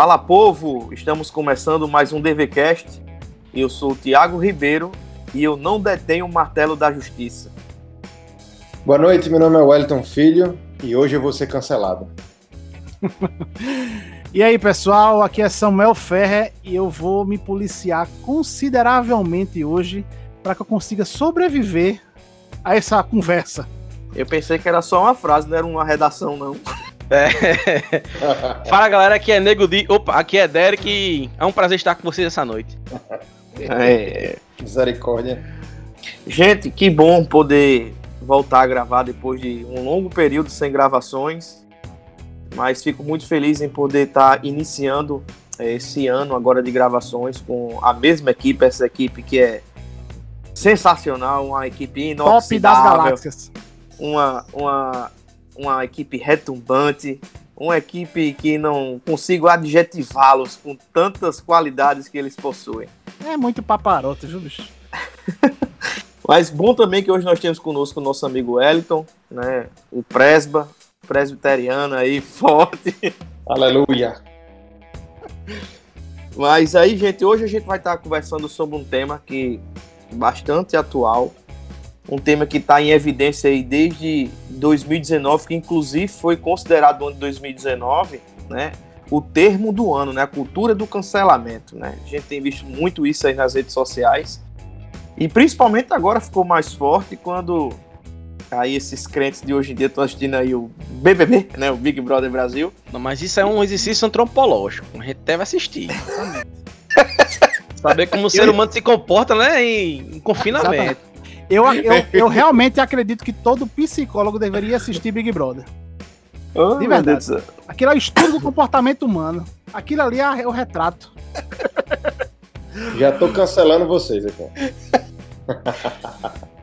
Fala povo, estamos começando mais um DVCast. Eu sou o Thiago Ribeiro e eu não detenho o martelo da justiça. Boa noite, meu nome é Wellington Filho e hoje eu vou ser cancelado. e aí pessoal, aqui é Samuel Ferrer e eu vou me policiar consideravelmente hoje para que eu consiga sobreviver a essa conversa. Eu pensei que era só uma frase, não era uma redação não. É. Fala galera, aqui é Nego Di. Opa, aqui é Derek. É um prazer estar com vocês essa noite. É. Misericórdia. Gente, que bom poder voltar a gravar depois de um longo período sem gravações. Mas fico muito feliz em poder estar iniciando é, esse ano agora de gravações com a mesma equipe, essa equipe que é sensacional, uma equipe inoxidável. Top das galáxias. Uma, uma uma equipe retumbante, uma equipe que não consigo adjetivá-los com tantas qualidades que eles possuem. É muito paparoto, viu, bicho? Mas bom também que hoje nós temos conosco o nosso amigo Wellington, né? O presba, presbiteriano aí, forte. Aleluia! Mas aí, gente, hoje a gente vai estar conversando sobre um tema que é bastante atual, um tema que está em evidência aí desde 2019, que inclusive foi considerado no ano de 2019, né? O termo do ano, né? A cultura do cancelamento, né? A gente tem visto muito isso aí nas redes sociais. E principalmente agora ficou mais forte quando aí esses crentes de hoje em dia estão assistindo aí o BBB, né? O Big Brother Brasil. Não, mas isso é um exercício antropológico. A gente deve assistir. Saber como o ser humano se comporta, né? Em, em confinamento. Exatamente. Eu, eu, eu realmente acredito que todo psicólogo deveria assistir Big Brother. Oh, de verdade. Aquilo é o estudo do comportamento humano. Aquilo ali é o retrato. Já tô cancelando vocês aqui.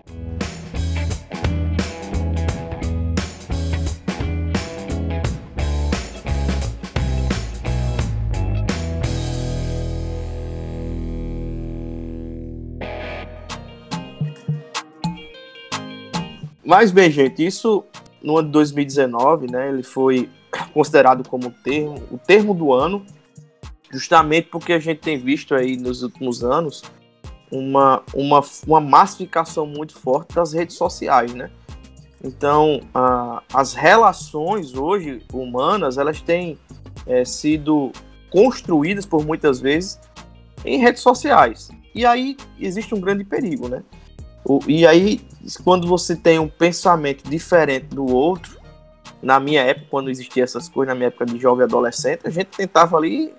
Mas bem, gente, isso no ano de 2019, né, ele foi considerado como termo, o termo do ano, justamente porque a gente tem visto aí nos últimos anos uma, uma, uma massificação muito forte das redes sociais, né? Então, a, as relações hoje humanas, elas têm é, sido construídas por muitas vezes em redes sociais. E aí existe um grande perigo, né? O, e aí, quando você tem um pensamento diferente do outro, na minha época, quando existia essas coisas, na minha época de jovem adolescente, a gente tentava ali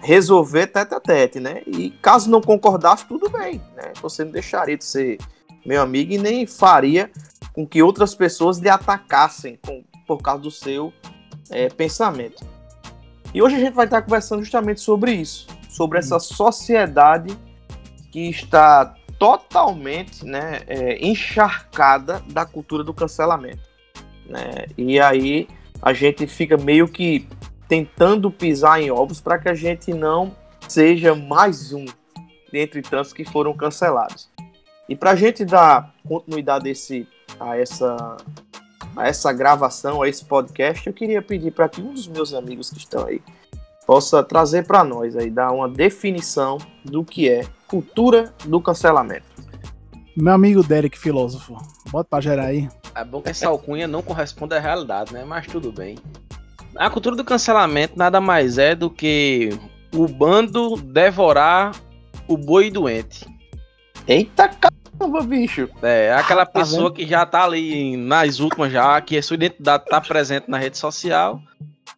resolver tete a tete, né? E caso não concordasse, tudo bem, né? Você não deixaria de ser meu amigo e nem faria com que outras pessoas lhe atacassem com, por causa do seu é, pensamento. E hoje a gente vai estar conversando justamente sobre isso, sobre essa sociedade que está totalmente né, é, encharcada da cultura do cancelamento. Né? E aí a gente fica meio que tentando pisar em ovos para que a gente não seja mais um dentre tantos que foram cancelados. E para a gente dar continuidade esse, a, essa, a essa gravação, a esse podcast, eu queria pedir para que um dos meus amigos que estão aí possa trazer para nós aí, dar uma definição do que é cultura do cancelamento. Meu amigo Derek, filósofo, bota pra gerar aí. É bom que essa alcunha não corresponde à realidade, né? Mas tudo bem. A cultura do cancelamento nada mais é do que o bando devorar o boi doente. Eita caramba, bicho! É, aquela tá pessoa que já tá ali nas últimas já, que a sua identidade tá presente na rede social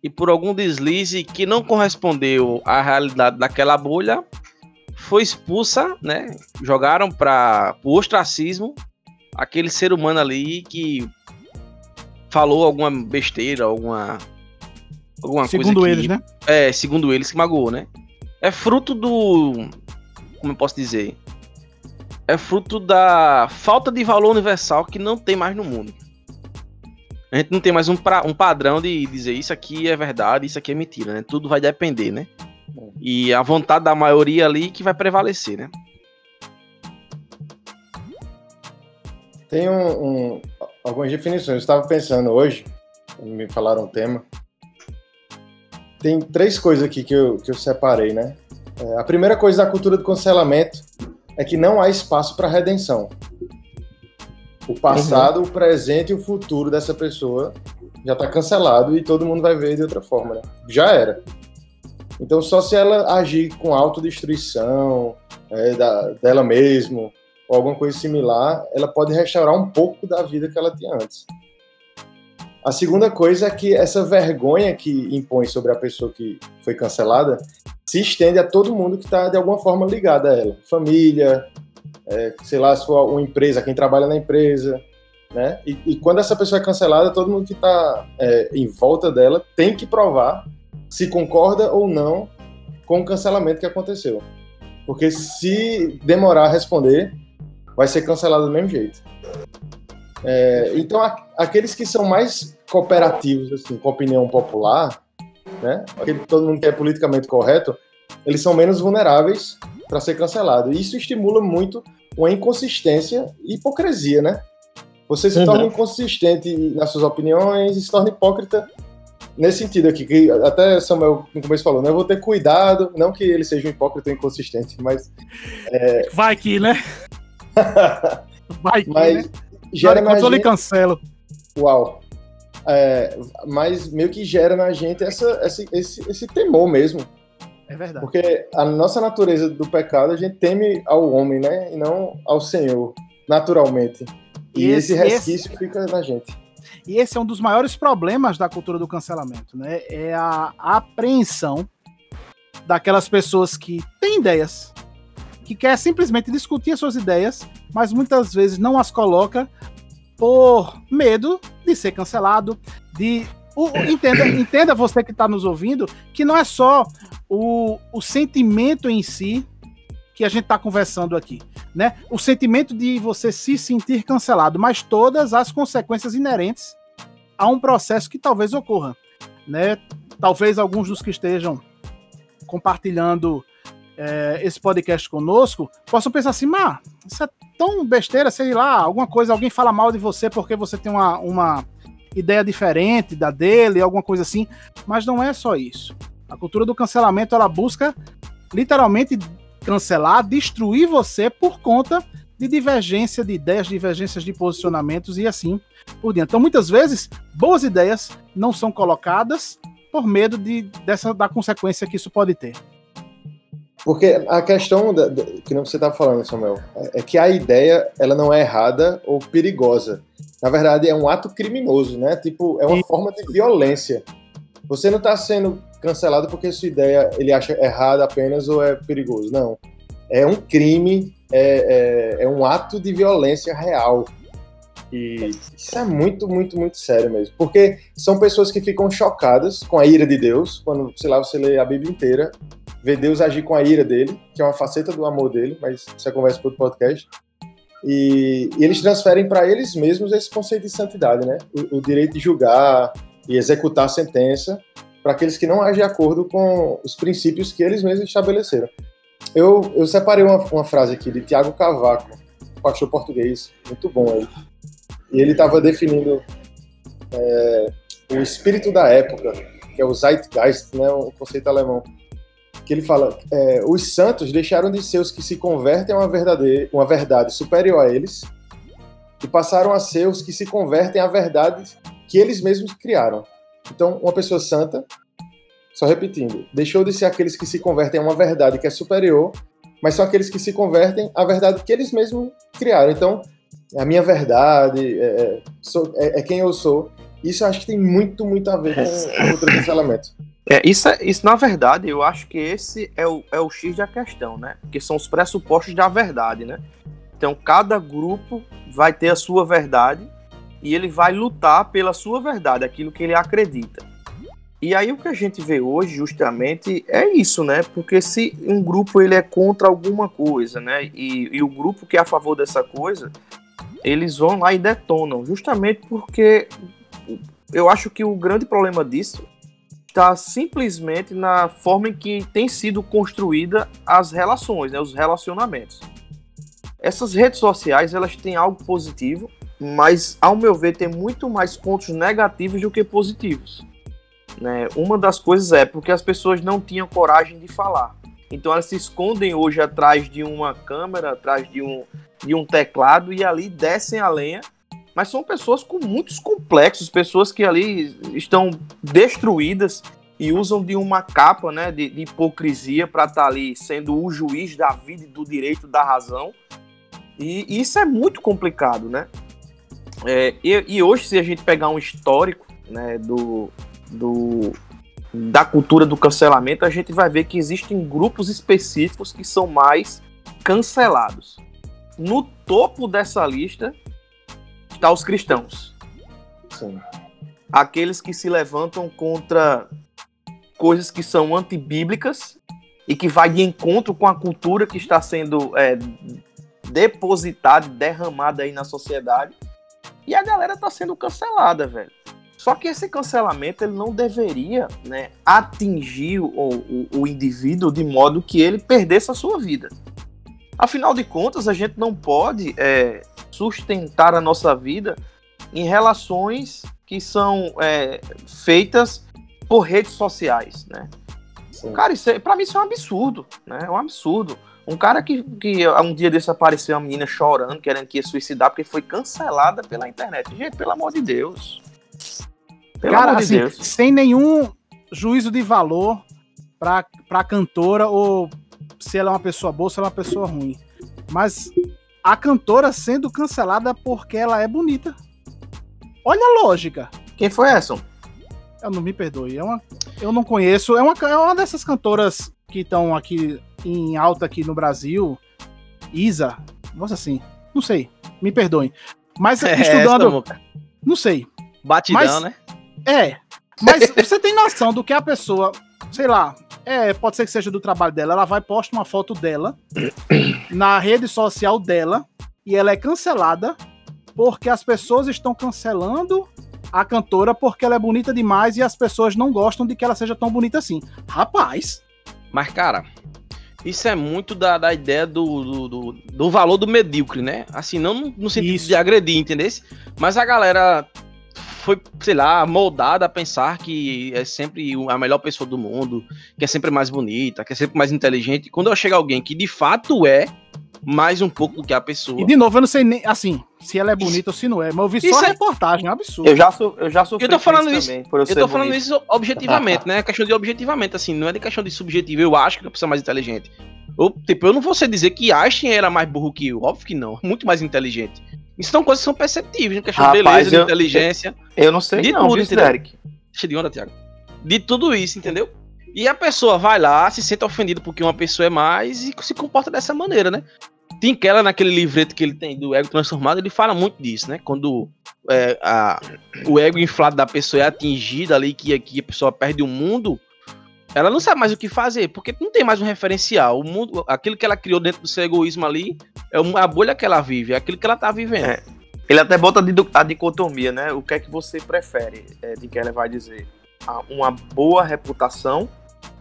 e por algum deslize que não correspondeu à realidade daquela bolha, foi expulsa, né? Jogaram para o ostracismo aquele ser humano ali que falou alguma besteira, alguma alguma segundo coisa eles, né? É, segundo eles que magoou, né? É fruto do como eu posso dizer? É fruto da falta de valor universal que não tem mais no mundo. A gente não tem mais um, pra, um padrão de dizer isso aqui é verdade, isso aqui é mentira, né? Tudo vai depender, né? E a vontade da maioria ali que vai prevalecer, né? Tem um, um, algumas definições. Eu estava pensando hoje, me falaram um tema. tem três coisas aqui que eu, que eu separei, né? É, a primeira coisa da cultura do cancelamento é que não há espaço para redenção. O passado, uhum. o presente e o futuro dessa pessoa já está cancelado e todo mundo vai ver de outra forma, né? Já era. Então, só se ela agir com autodestruição é, da, dela mesmo ou alguma coisa similar, ela pode restaurar um pouco da vida que ela tinha antes. A segunda coisa é que essa vergonha que impõe sobre a pessoa que foi cancelada se estende a todo mundo que está de alguma forma ligado a ela. Família, é, sei lá, sua uma empresa, quem trabalha na empresa, né? E, e quando essa pessoa é cancelada, todo mundo que está é, em volta dela tem que provar se concorda ou não com o cancelamento que aconteceu. Porque se demorar a responder, vai ser cancelado do mesmo jeito. É, então, a, aqueles que são mais cooperativos, assim, com opinião popular, né? Aquele que todo mundo quer é politicamente correto, eles são menos vulneráveis para ser cancelado. E isso estimula muito uma inconsistência e hipocrisia, né? Você se uhum. torna inconsistente nas suas opiniões e se torna hipócrita nesse sentido aqui, que até Samuel no começo falou, né? Eu vou ter cuidado, não que ele seja um hipócrita inconsistente, mas. É... Vai que, né? Vai que, mas, né? Gera na gente... cancelo. Uau. É, mas meio que gera na gente essa, esse, esse, esse temor mesmo. É verdade. Porque a nossa natureza do pecado, a gente teme ao homem, né? E não ao Senhor, naturalmente. E, e esse, esse resquício esse... fica na gente. E esse é um dos maiores problemas da cultura do cancelamento, né? É a apreensão daquelas pessoas que têm ideias, que quer simplesmente discutir as suas ideias, mas muitas vezes não as coloca por medo de ser cancelado, de o, entenda, entenda você que está nos ouvindo que não é só o, o sentimento em si que a gente está conversando aqui, né? O sentimento de você se sentir cancelado, mas todas as consequências inerentes a um processo que talvez ocorra, né? Talvez alguns dos que estejam compartilhando é, esse podcast conosco possam pensar assim, mas isso é tão besteira, sei lá, alguma coisa, alguém fala mal de você porque você tem uma, uma ideia diferente da dele, alguma coisa assim, mas não é só isso. A cultura do cancelamento ela busca literalmente cancelar, destruir você por conta de divergência de ideias, divergências de posicionamentos e assim por diante. Então, muitas vezes, boas ideias não são colocadas por medo de, dessa, da consequência que isso pode ter. Porque a questão da, da, que não você está falando, Samuel, é, é que a ideia ela não é errada ou perigosa. Na verdade, é um ato criminoso, né? Tipo, é uma forma de violência. Você não está sendo cancelado porque sua ideia ele acha errada apenas ou é perigoso. Não. É um crime, é, é, é um ato de violência real. E isso é muito, muito, muito sério mesmo. Porque são pessoas que ficam chocadas com a ira de Deus, quando, sei lá, você lê a Bíblia inteira, vê Deus agir com a ira dele, que é uma faceta do amor dele, mas isso é conversa para outro podcast. E, e, eles transferem para eles mesmos esse conceito de santidade, né? O, o direito de julgar e executar a sentença para aqueles que não agem de acordo com os princípios que eles mesmos estabeleceram. Eu, eu separei uma, uma frase aqui de Tiago Cavaco, pastor português, muito bom aí. E ele estava definindo é, o espírito da época, que é o Zeitgeist, né, o conceito alemão. Que ele fala: é, os santos deixaram de ser os que se convertem a uma, verdadeira, uma verdade superior a eles e passaram a ser os que se convertem à verdade que eles mesmos criaram. Então, uma pessoa santa, só repetindo, deixou de ser aqueles que se convertem a uma verdade que é superior, mas são aqueles que se convertem à verdade que eles mesmos criaram. Então, a minha verdade, é, é sou, é, é quem eu sou. Isso eu acho que tem muito, muito a ver com, o cancelamento. É, isso, é, isso, na verdade, eu acho que esse é o, é o X da questão, né? Porque são os pressupostos da verdade, né? Então, cada grupo vai ter a sua verdade e ele vai lutar pela sua verdade, aquilo que ele acredita. E aí o que a gente vê hoje justamente é isso, né? Porque se um grupo ele é contra alguma coisa, né? E, e o grupo que é a favor dessa coisa, eles vão lá e detonam, justamente porque eu acho que o grande problema disso está simplesmente na forma em que tem sido construída as relações, né, os relacionamentos. Essas redes sociais elas têm algo positivo mas ao meu ver tem muito mais pontos negativos do que positivos. né, uma das coisas é porque as pessoas não tinham coragem de falar. Então elas se escondem hoje atrás de uma câmera, atrás de um, de um teclado e ali descem a lenha. Mas são pessoas com muitos complexos, pessoas que ali estão destruídas e usam de uma capa né, de, de hipocrisia para estar tá ali sendo o juiz da vida e do direito da razão. E, e isso é muito complicado, né? É, e, e, hoje, se a gente pegar um histórico né, do, do, da cultura do cancelamento, a gente vai ver que existem grupos específicos que são mais cancelados. No topo dessa lista está os cristãos. Sim. Aqueles que se levantam contra coisas que são antibíblicas e que vai de encontro com a cultura que está sendo é, depositada, derramada aí na sociedade. E a galera está sendo cancelada, velho. Só que esse cancelamento ele não deveria né, atingir o, o, o indivíduo de modo que ele perdesse a sua vida. Afinal de contas, a gente não pode é, sustentar a nossa vida em relações que são é, feitas por redes sociais, né? Sim. Cara, isso é, pra mim isso é um absurdo, né? É um absurdo. Um cara que, que um dia desse apareceu uma menina chorando, querendo que ia suicidar, porque foi cancelada pela internet. Gente, pelo amor de Deus. Pelo Cara, assim, Deus. sem nenhum juízo de valor pra, pra cantora ou se ela é uma pessoa boa ou se ela é uma pessoa ruim. Mas a cantora sendo cancelada porque ela é bonita. Olha a lógica. Quem foi essa? Eu não me perdoe. É uma, eu não conheço. É uma, é uma dessas cantoras que estão aqui em alta aqui no Brasil. Isa. Nossa, assim. Não sei. Me perdoem. Mas é, estudando. Não sei. Batidão, mas, né? É. Mas você tem noção do que a pessoa, sei lá, é, pode ser que seja do trabalho dela, ela vai postar uma foto dela na rede social dela e ela é cancelada porque as pessoas estão cancelando a cantora porque ela é bonita demais e as pessoas não gostam de que ela seja tão bonita assim. Rapaz. Mas, cara, isso é muito da, da ideia do, do, do, do valor do medíocre, né? Assim, não no, sentido isso. de agredir, entendeu? Mas a galera foi, sei lá, moldada a pensar que é sempre a melhor pessoa do mundo, que é sempre mais bonita, que é sempre mais inteligente. Quando eu chego alguém que de fato é mais um pouco do que a pessoa. E de novo, eu não sei nem, assim, se ela é bonita isso, ou se não é, mas eu vi só a é... reportagem, é um absurdo. Eu já, sou, eu já sofri eu tô falando isso, também, eu, eu tô falando bonito. isso objetivamente, né? Questão de objetivamente, assim, não é de questão de subjetivo. Eu acho que a pessoa é mais inteligente. Eu, tipo, eu não vou dizer que Einstein era mais burro que eu, óbvio que não, muito mais inteligente. Isso são coisas que são perceptíveis, né? questão Rapaz, de beleza, eu, de inteligência. Eu, eu não sei de não, tudo, viu, Derek? Deixa de onda, Thiago. De tudo isso, entendeu? E a pessoa vai lá, se sente ofendida porque uma pessoa é mais e se comporta dessa maneira, né? Tim Keller, naquele livreto que ele tem do ego transformado, ele fala muito disso, né? Quando é, a, o ego inflado da pessoa é atingido ali, que, a pessoa perde o mundo, ela não sabe mais o que fazer, porque não tem mais um referencial. O mundo, aquilo que ela criou dentro do seu egoísmo ali, é a bolha que ela vive, é aquilo que ela tá vivendo. É. Ele até bota a dicotomia, né? O que é que você prefere, é, de que ela vai dizer? Uma boa reputação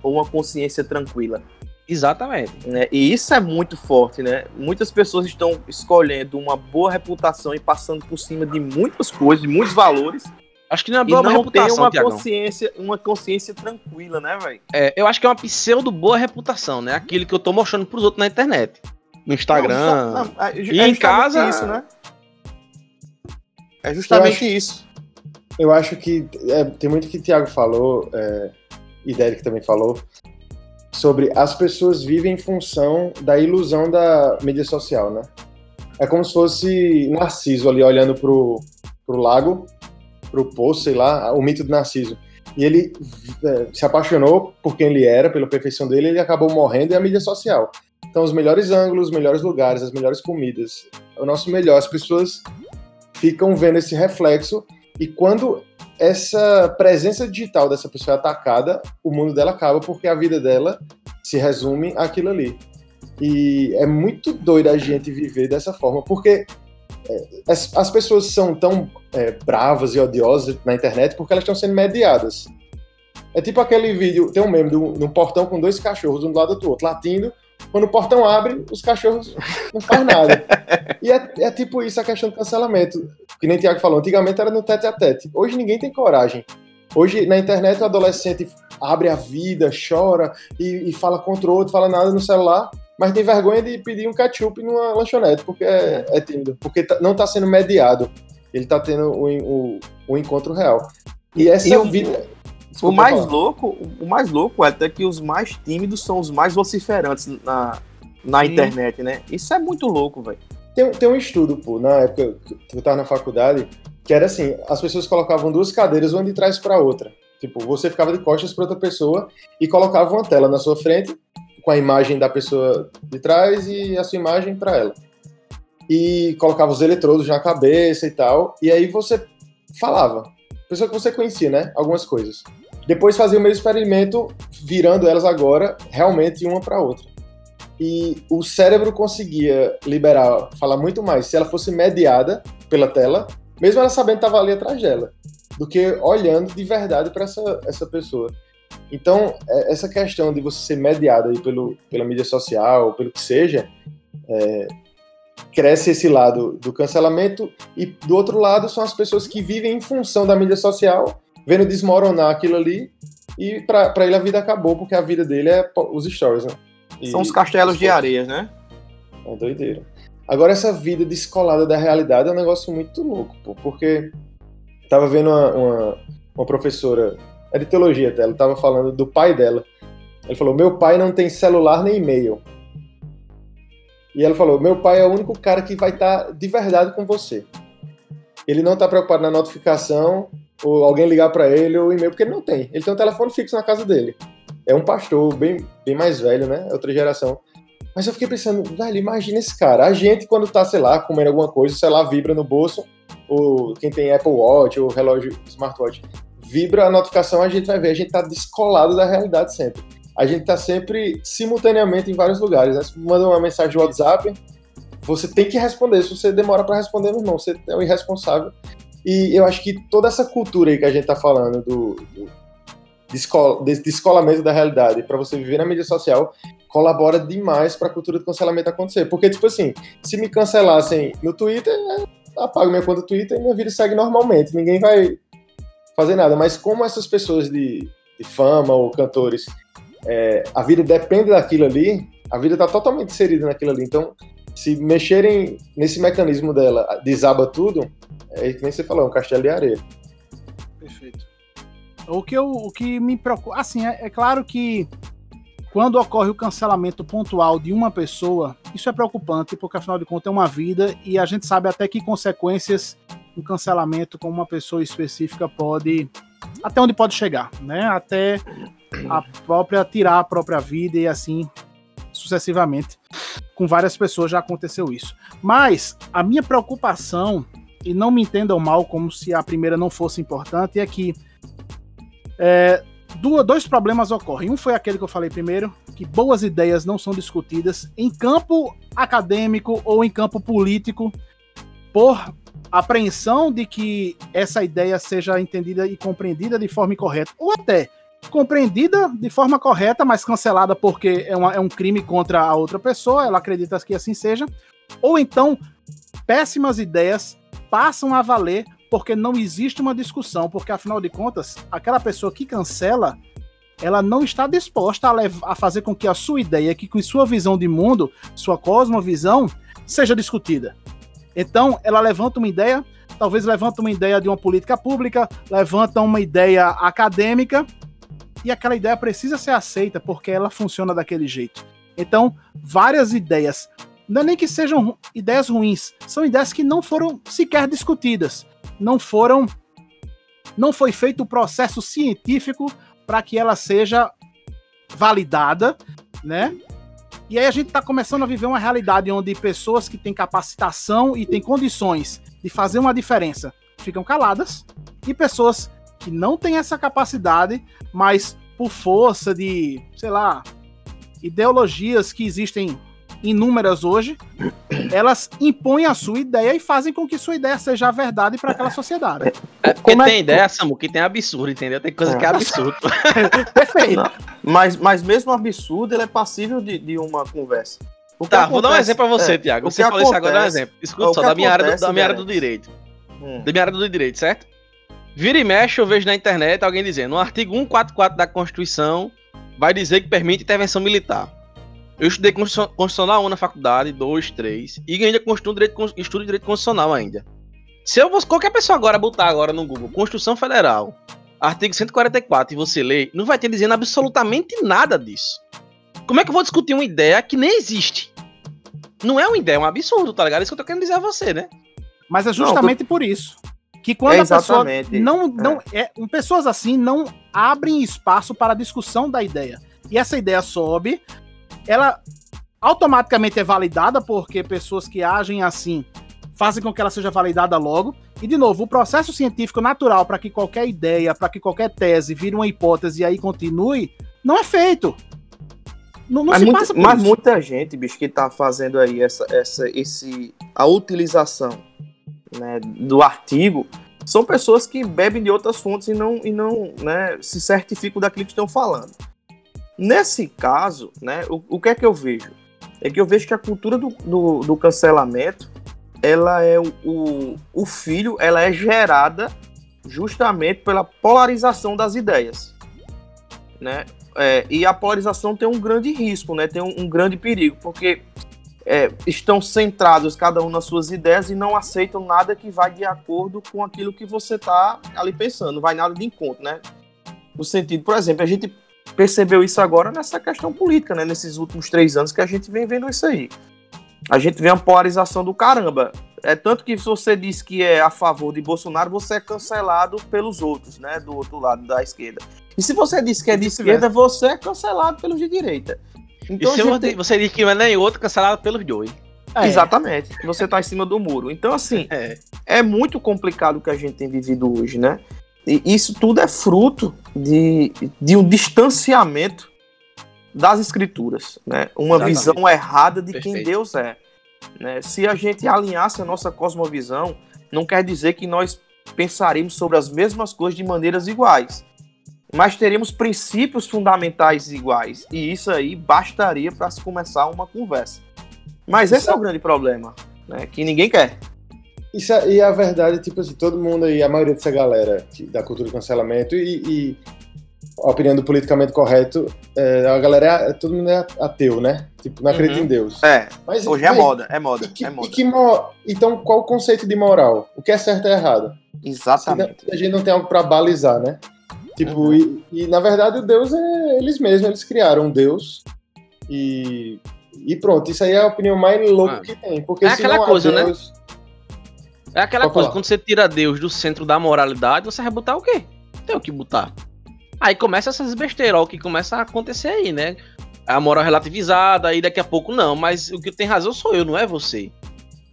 ou uma consciência tranquila? Exatamente. Né? E isso é muito forte, né? Muitas pessoas estão escolhendo uma boa reputação e passando por cima de muitas coisas, de muitos valores. Acho que não é boa não reputação, tem uma Thiagão. consciência, uma consciência tranquila, né, velho? É, eu acho que é uma pseudo boa reputação, né? Aquilo que eu tô mostrando pros outros na internet, no Instagram, não, não, é, é, e em casa. Isso, né? É justamente eu acho, isso. Eu acho que é, tem muito que o Thiago falou, é, e Derek também falou, sobre as pessoas vivem em função da ilusão da mídia social, né? É como se fosse Narciso ali olhando pro, pro lago, pro poço, sei lá, o mito do Narciso. E ele é, se apaixonou por quem ele era, pela perfeição dele, ele acabou morrendo e a mídia social. Então, os melhores ângulos, os melhores lugares, as melhores comidas, o nosso melhor. As pessoas ficam vendo esse reflexo e quando essa presença digital dessa pessoa atacada, o mundo dela acaba porque a vida dela se resume àquilo ali. E é muito doido a gente viver dessa forma, porque é, as, as pessoas são tão é, bravas e odiosas na internet porque elas estão sendo mediadas. É tipo aquele vídeo, tem um meme de um, portão com dois cachorros, um do lado do outro, latindo. Quando o portão abre, os cachorros não fazem nada. E é, é tipo isso a questão do cancelamento que nem o Tiago falou, antigamente era no tete a tete. Hoje ninguém tem coragem Hoje, na internet, o adolescente abre a vida, chora e, e fala contra o outro, fala nada no celular, mas tem vergonha de pedir um ketchup numa lanchonete, porque é, é tímido, porque tá, não está sendo mediado. Ele está tendo o, o, o, encontro real. E essa e vida. Desculpa, o mais falar. louco, o mais louco é até que os mais tímidos são os mais vociferantes na, na internet, né? Isso é muito louco, velho. Tem, tem um estudo, pô, na época que eu tava na faculdade, que era assim, as pessoas colocavam duas cadeiras uma de trás para outra. Tipo, você ficava de costas para outra pessoa e colocava uma tela na sua frente com a imagem da pessoa de trás e a sua imagem para ela. E colocava os eletrodos na cabeça e tal, e aí você falava. Pessoa que você conhecia, né? Algumas coisas. Depois fazia o mesmo experimento, virando elas agora realmente uma para outra. E o cérebro conseguia liberar, falar muito mais se ela fosse mediada pela tela mesmo ela sabendo que estava ali atrás dela, do que olhando de verdade para essa, essa pessoa. Então, é, essa questão de você ser mediado aí pelo, pela mídia social, pelo que seja, é, cresce esse lado do cancelamento, e do outro lado são as pessoas que vivem em função da mídia social, vendo desmoronar aquilo ali, e para ele a vida acabou, porque a vida dele é os stories, né? E, são os castelos de areias, né? É doideira. Agora, essa vida descolada da realidade é um negócio muito louco, pô, porque tava vendo uma, uma, uma professora, é de teologia até, ela tava falando do pai dela. Ele falou: Meu pai não tem celular nem e-mail. E ela falou: Meu pai é o único cara que vai estar tá de verdade com você. Ele não tá preocupado na notificação, ou alguém ligar para ele, ou e-mail, porque ele não tem. Ele tem um telefone fixo na casa dele. É um pastor bem, bem mais velho, né? É outra geração. Mas eu fiquei pensando, velho, imagina esse cara. A gente, quando tá, sei lá, comendo alguma coisa, sei lá, vibra no bolso, ou quem tem Apple Watch ou relógio smartwatch, vibra a notificação, a gente vai ver, a gente tá descolado da realidade sempre. A gente tá sempre simultaneamente em vários lugares. Né? Se manda uma mensagem de WhatsApp, você tem que responder. Se você demora para responder, meu irmão, você é o irresponsável. E eu acho que toda essa cultura aí que a gente tá falando do, do descolamento da realidade para você viver na mídia social colabora demais para a cultura do cancelamento acontecer. Porque, tipo assim, se me cancelassem no Twitter, apago minha conta do Twitter e minha vida segue normalmente. Ninguém vai fazer nada. Mas como essas pessoas de, de fama ou cantores, é, a vida depende daquilo ali, a vida está totalmente inserida naquilo ali. Então, se mexerem nesse mecanismo dela, desaba tudo, é que nem você falou, é um castelo de areia. Perfeito. O que, eu, o que me preocupa. Assim, é, é claro que quando ocorre o cancelamento pontual de uma pessoa, isso é preocupante, porque afinal de contas é uma vida e a gente sabe até que consequências um cancelamento com uma pessoa específica pode. Até onde pode chegar, né? Até a própria tirar a própria vida e assim sucessivamente. Com várias pessoas já aconteceu isso. Mas a minha preocupação, e não me entendam mal como se a primeira não fosse importante, é que é, dois problemas ocorrem. Um foi aquele que eu falei primeiro, que boas ideias não são discutidas em campo acadêmico ou em campo político por apreensão de que essa ideia seja entendida e compreendida de forma incorreta, ou até compreendida de forma correta, mas cancelada porque é, uma, é um crime contra a outra pessoa, ela acredita que assim seja, ou então péssimas ideias passam a valer porque não existe uma discussão, porque afinal de contas, aquela pessoa que cancela, ela não está disposta a, levar, a fazer com que a sua ideia, que com sua visão de mundo, sua cosmovisão, seja discutida. Então, ela levanta uma ideia, talvez levanta uma ideia de uma política pública, levanta uma ideia acadêmica, e aquela ideia precisa ser aceita porque ela funciona daquele jeito. Então, várias ideias, não é nem que sejam ideias ruins, são ideias que não foram sequer discutidas não foram não foi feito o processo científico para que ela seja validada, né? E aí a gente está começando a viver uma realidade onde pessoas que têm capacitação e têm condições de fazer uma diferença ficam caladas e pessoas que não têm essa capacidade, mas por força de, sei lá, ideologias que existem inúmeras hoje, elas impõem a sua ideia e fazem com que sua ideia seja a verdade para aquela sociedade. É porque Como é tem é... ideia, Samu, que tem absurdo, entendeu? Tem coisa é. que é absurdo. Perfeito. Mas, mas mesmo absurdo, ele é passível de, de uma conversa. Tá, acontece... vou dar um exemplo pra você, é, Tiago. Você falou isso agora, dá um exemplo. Escuta só, da minha, área do, da minha área do direito. Hum. Da minha área do direito, certo? Vira e mexe, eu vejo na internet alguém dizendo: no artigo 144 da Constituição vai dizer que permite intervenção militar. Eu estudei Constitucional 1 na faculdade, 2, 3, e ainda estudo direito, estudo direito constitucional ainda. Se eu qualquer pessoa agora botar agora no Google Constituição Federal, artigo 144, e você ler, não vai ter dizendo absolutamente nada disso. Como é que eu vou discutir uma ideia que nem existe? Não é uma ideia, é um absurdo, tá ligado? É isso que eu tô querendo dizer a você, né? Mas é justamente não, tô... por isso. Que quando é a pessoa não, não é. é. pessoas assim não abrem espaço para a discussão da ideia. E essa ideia sobe, ela automaticamente é validada porque pessoas que agem assim fazem com que ela seja validada logo. E de novo, o processo científico natural para que qualquer ideia, para que qualquer tese vire uma hipótese e aí continue, não é feito. Não, não mas, muito, mas muita gente, bicho, que está fazendo aí essa, essa, esse, a utilização né, do artigo são pessoas que bebem de outras fontes e não, e não né, se certificam daquilo que estão falando. Nesse caso, né, o, o que é que eu vejo? É que eu vejo que a cultura do, do, do cancelamento ela é o, o, o filho, ela é gerada justamente pela polarização das ideias, né? É, e a polarização tem um grande risco, né? Tem um, um grande perigo, porque é, estão centrados cada um nas suas ideias e não aceitam nada que vai de acordo com aquilo que você está ali pensando, não vai nada de encontro, né? No sentido, por exemplo, a gente percebeu isso agora nessa questão política, né? Nesses últimos três anos que a gente vem vendo isso aí. A gente vê uma polarização do caramba. É tanto que se você diz que é a favor de Bolsonaro, você é cancelado pelos outros, né? Do outro lado da esquerda. E se você diz que é de esquerda, você é cancelado pelos de direita. Então, e se gente... você diz que não é nem outro, cancelado pelos dois. É. Exatamente. Você está em cima do muro. Então, assim, é. é muito complicado o que a gente tem vivido hoje, né? E isso tudo é fruto de, de um distanciamento das escrituras, né? Uma Exatamente. visão errada de Perfeito. quem Deus é. Né? Se a gente alinhasse a nossa cosmovisão, não quer dizer que nós pensaremos sobre as mesmas coisas de maneiras iguais mas teremos princípios fundamentais iguais. E isso aí bastaria para se começar uma conversa. Mas esse é, é o grande problema, né? Que ninguém quer. Isso é, e a verdade, tipo assim, todo mundo aí, a maioria dessa galera da cultura do cancelamento e, e a opinião do politicamente correto, é, a galera, é, todo mundo é ateu, né? Tipo, não acredita uhum. em Deus. É, Mas, hoje é moda, é moda, que, é moda. Que, então, qual o conceito de moral? O que é certo e errado? Exatamente. a gente não tem algo para balizar, né? Tipo, uhum. e, e, na verdade o Deus é eles mesmos, eles criaram um Deus e, e pronto, isso aí é a opinião mais louca ah. que tem. Porque é aquela coisa, né? Deus... né? É aquela Pode coisa, falar. quando você tira Deus do centro da moralidade, você vai botar o quê? Tem o que botar. Aí começa essas besteiras, o que começa a acontecer aí, né? A moral relativizada, aí daqui a pouco não, mas o que tem razão sou eu, não é você.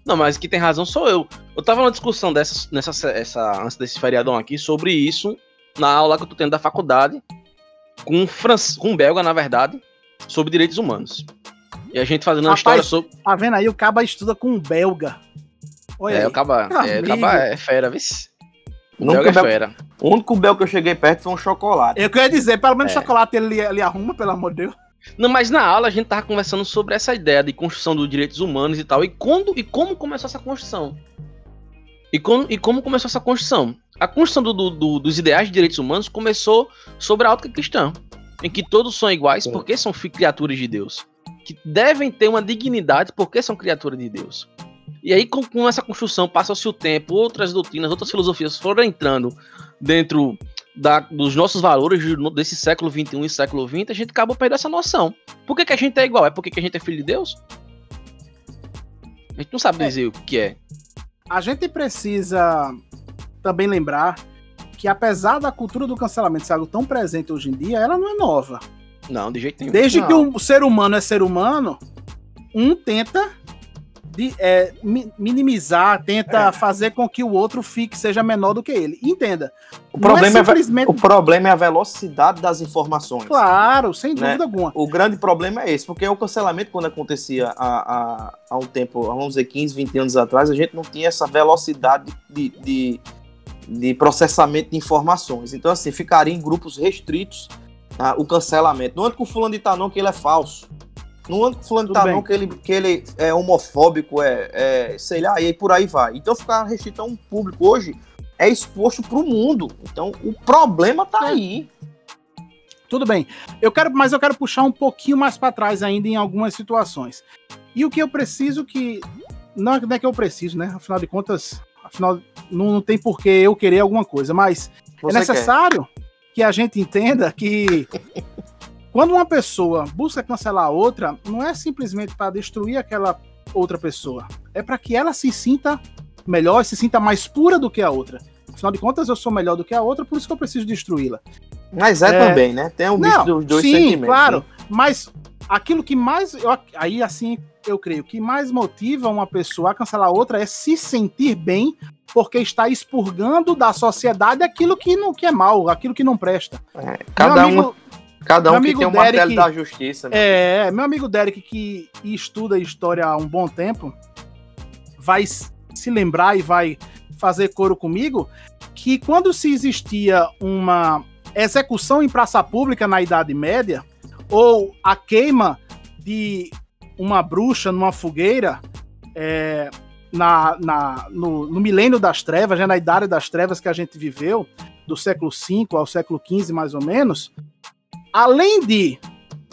Não, mas o que tem razão sou eu. Eu tava numa discussão dessa, nessa, essa, antes desse feriadão aqui sobre isso na aula que eu tô tendo da faculdade com um, France, com um belga, na verdade, sobre direitos humanos. E a gente fazendo uma Rapaz, história sobre. Tá vendo aí? O Caba estuda com um belga. Olha é, aí. o Caba, é, o Caba é fera, viu? O belga é fera. O único belga que eu cheguei perto foi um chocolate. Eu queria dizer, pelo menos é. chocolate ele, ele arruma, pelo amor de Deus. Não, mas na aula a gente tava conversando sobre essa ideia de construção dos direitos humanos e tal. E quando e como começou essa construção? E, com, e como começou essa construção? A construção do, do, dos ideais de direitos humanos começou sobre a ótica cristã, em que todos são iguais Sim. porque são criaturas de Deus, que devem ter uma dignidade porque são criaturas de Deus. E aí, com, com essa construção, passa-se o tempo, outras doutrinas, outras filosofias foram entrando dentro da, dos nossos valores desse século XXI e século XX, a gente acabou perdendo essa noção. Por que, que a gente é igual? É porque que a gente é filho de Deus? A gente não sabe é. dizer é. o que é. A gente precisa também lembrar que apesar da cultura do cancelamento ser algo tão presente hoje em dia, ela não é nova. Não, de jeito nenhum. Desde não. que o ser humano é ser humano, um tenta de, é, minimizar, tenta é. fazer com que o outro fique, seja menor do que ele. Entenda. O problema, é simplesmente... é, o problema é a velocidade das informações. Claro, sem né? dúvida né? alguma. O grande problema é esse, porque o cancelamento, quando acontecia há, há, há um tempo, vamos dizer, 15, 20 anos atrás, a gente não tinha essa velocidade de, de de processamento de informações. Então, assim, ficaria em grupos restritos tá, o cancelamento. Não anda com o fulano de Tanon que ele é falso. Não anda com o fulano de Tanon que ele, que ele é homofóbico, é, é, sei lá, e aí por aí vai. Então, ficar restrito a um público hoje, é exposto para o mundo. Então, o problema tá aí. Tudo bem. Eu quero, mas eu quero puxar um pouquinho mais para trás ainda em algumas situações. E o que eu preciso que não é que eu preciso, né? Afinal de contas, afinal não, não tem por que eu querer alguma coisa, mas Você é necessário quer. que a gente entenda que quando uma pessoa busca cancelar a outra, não é simplesmente para destruir aquela outra pessoa, é para que ela se sinta melhor, se sinta mais pura do que a outra. Afinal de contas, eu sou melhor do que a outra, por isso que eu preciso destruí-la. Mas é, é, também, né? Tem um bicho dos dois sim, sentimentos. Claro, né? mas aquilo que mais. Eu, aí, assim, eu creio que mais motiva uma pessoa a cancelar outra é se sentir bem, porque está expurgando da sociedade aquilo que não que é mal, aquilo que não presta. É, cada amigo, um. Cada um que tem um Derek, martelo da justiça. É, meu amigo Derek, que estuda história há um bom tempo, vai se lembrar e vai fazer coro comigo que quando se existia uma execução em praça pública na Idade Média, ou a queima de uma bruxa numa fogueira é, na, na, no, no, milênio das trevas, já na idade das trevas que a gente viveu, do século V ao século XV mais ou menos, além de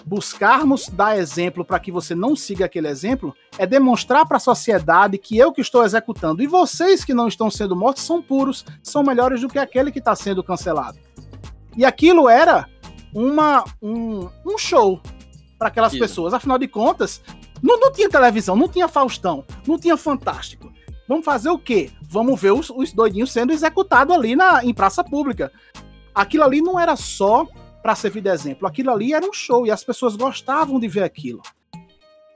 buscarmos dar exemplo para que você não siga aquele exemplo, é demonstrar para a sociedade que eu que estou executando e vocês que não estão sendo mortos são puros, são melhores do que aquele que está sendo cancelado. E aquilo era uma, um, um show para aquelas Isso. pessoas. Afinal de contas, não, não tinha televisão, não tinha Faustão, não tinha Fantástico. Vamos fazer o quê? Vamos ver os, os doidinhos sendo executados ali na, em praça pública. Aquilo ali não era só para servir de exemplo, aquilo ali era um show e as pessoas gostavam de ver aquilo.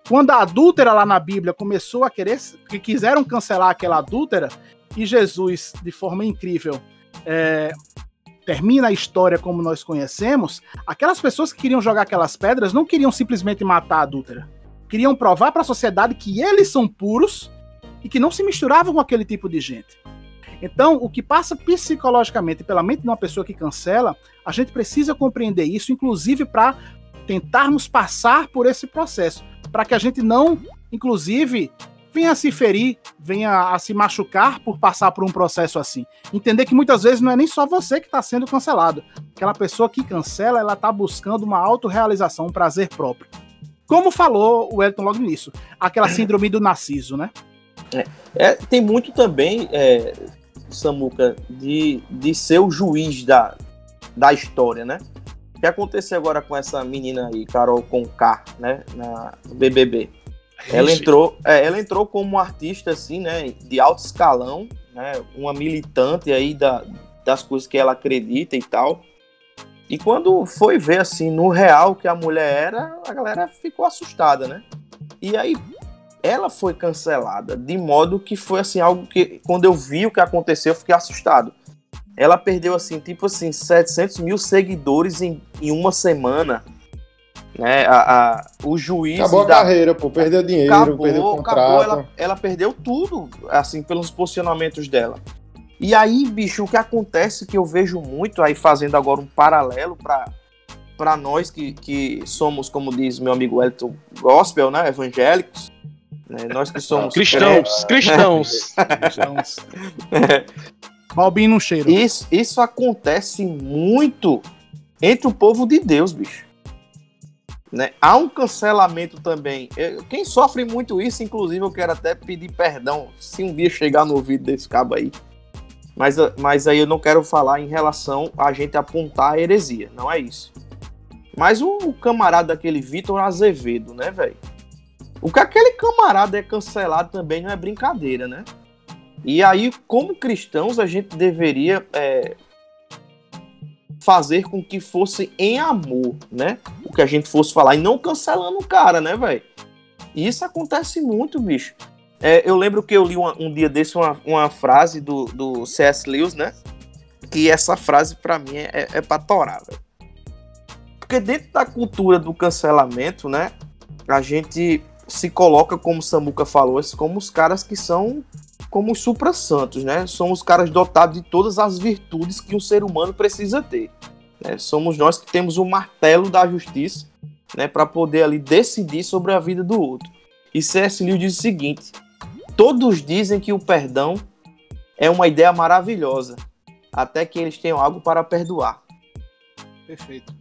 Quando a adúltera lá na Bíblia começou a querer, que quiseram cancelar aquela adúltera, e Jesus, de forma incrível, é, termina a história como nós conhecemos, aquelas pessoas que queriam jogar aquelas pedras não queriam simplesmente matar a adúltera. Queriam provar para a sociedade que eles são puros e que não se misturavam com aquele tipo de gente. Então, o que passa psicologicamente pela mente de uma pessoa que cancela, a gente precisa compreender isso, inclusive para tentarmos passar por esse processo, para que a gente não, inclusive, venha a se ferir, venha a se machucar por passar por um processo assim. Entender que muitas vezes não é nem só você que está sendo cancelado. Aquela pessoa que cancela, ela está buscando uma autorrealização, um prazer próprio. Como falou o Elton logo nisso, aquela síndrome do narciso, né? É, é, tem muito também, é, Samuca, de, de ser o juiz da, da história, né? O que aconteceu agora com essa menina aí, Carol Conká, né? Na BBB. Ela entrou, é, ela entrou como artista assim, né, de alto escalão, né, uma militante aí da, das coisas que ela acredita e tal. E quando foi ver assim no real que a mulher era, a galera ficou assustada, né? E aí ela foi cancelada de modo que foi assim algo que quando eu vi o que aconteceu eu fiquei assustado. Ela perdeu assim tipo assim 700 mil seguidores em, em uma semana né? A, a, o juiz. Acabou da... a carreira, pô, perdeu dinheiro, acabou, perdeu o contrato. Acabou, ela, ela perdeu tudo, assim, pelos posicionamentos dela. E aí, bicho, o que acontece que eu vejo muito aí fazendo agora um paralelo para para nós que, que somos, como diz meu amigo Elton, gospel, né, evangélicos, né, nós que somos cristãos, cristãos, cristãos. É. Balbinho no cheiro. Isso, isso acontece muito entre o povo de Deus, bicho. Né? Há um cancelamento também. Quem sofre muito isso, inclusive, eu quero até pedir perdão se um dia chegar no ouvido desse cabo aí. Mas, mas aí eu não quero falar em relação a gente apontar a heresia, não é isso. Mas o, o camarada daquele Vitor Azevedo, né, velho? O que aquele camarada é cancelado também não é brincadeira, né? E aí, como cristãos, a gente deveria é, fazer com que fosse em amor, né? O que a gente fosse falar e não cancelando o cara, né, velho? Isso acontece muito, bicho. É, eu lembro que eu li uma, um dia desse uma, uma frase do, do C.S. Lewis, né? Que essa frase para mim é, é pra torar, velho. Porque dentro da cultura do cancelamento, né? A gente se coloca, como o Samuca falou, como os caras que são como os supra-santos, né? Somos caras dotados de todas as virtudes que um ser humano precisa ter. Né? Somos nós que temos o martelo da justiça, né? Para poder ali decidir sobre a vida do outro. E C.S. Lewis diz o seguinte: todos dizem que o perdão é uma ideia maravilhosa, até que eles tenham algo para perdoar. Perfeito.